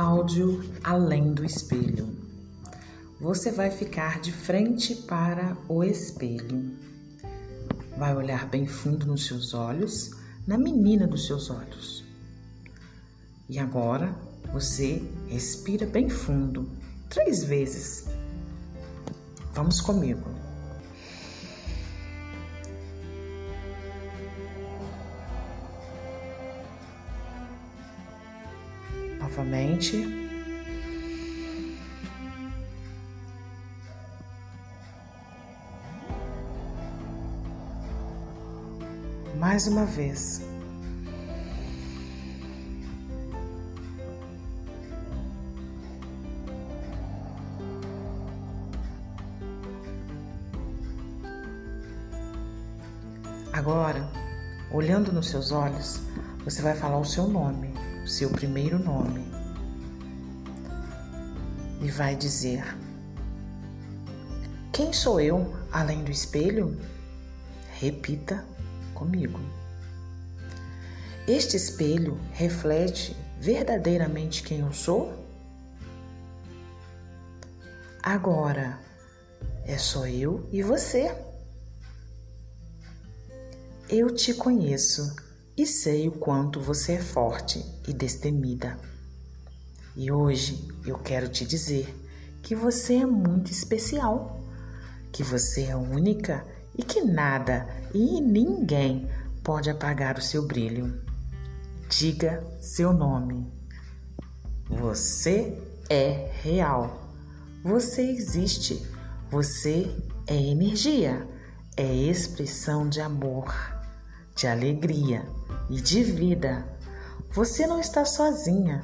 Áudio além do espelho. Você vai ficar de frente para o espelho. Vai olhar bem fundo nos seus olhos, na menina dos seus olhos. E agora você respira bem fundo, três vezes. Vamos comigo. Novamente. Mais uma vez. Agora, olhando nos seus olhos, você vai falar o seu nome, o seu primeiro nome. E vai dizer: Quem sou eu além do espelho? Repita comigo. Este espelho reflete verdadeiramente quem eu sou? Agora é só eu e você. Eu te conheço e sei o quanto você é forte e destemida. E hoje eu quero te dizer que você é muito especial, que você é única e que nada e ninguém pode apagar o seu brilho. Diga seu nome. Você é real. Você existe. Você é energia. É expressão de amor de alegria e de vida. Você não está sozinha,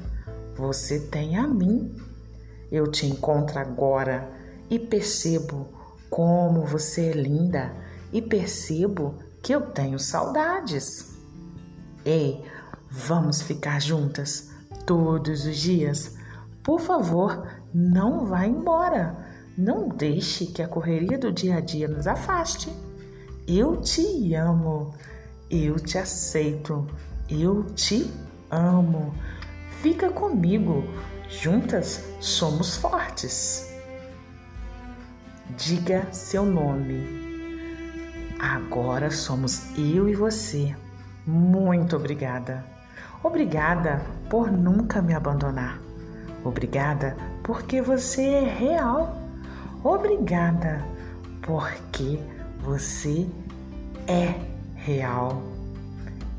você tem a mim. Eu te encontro agora e percebo como você é linda e percebo que eu tenho saudades. Ei, vamos ficar juntas todos os dias. Por favor, não vá embora. Não deixe que a correria do dia a dia nos afaste. Eu te amo. Eu te aceito, eu te amo. Fica comigo, juntas somos fortes. Diga seu nome. Agora somos eu e você. Muito obrigada. Obrigada por nunca me abandonar. Obrigada porque você é real. Obrigada porque você é real.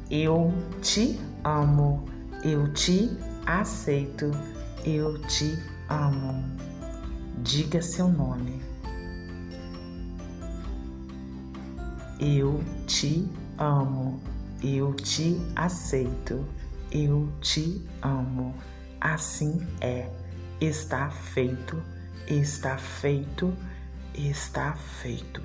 Eu te amo, eu te aceito, eu te amo. Diga seu nome. Eu te amo, eu te aceito, eu te amo. Assim é, está feito, está feito, está feito.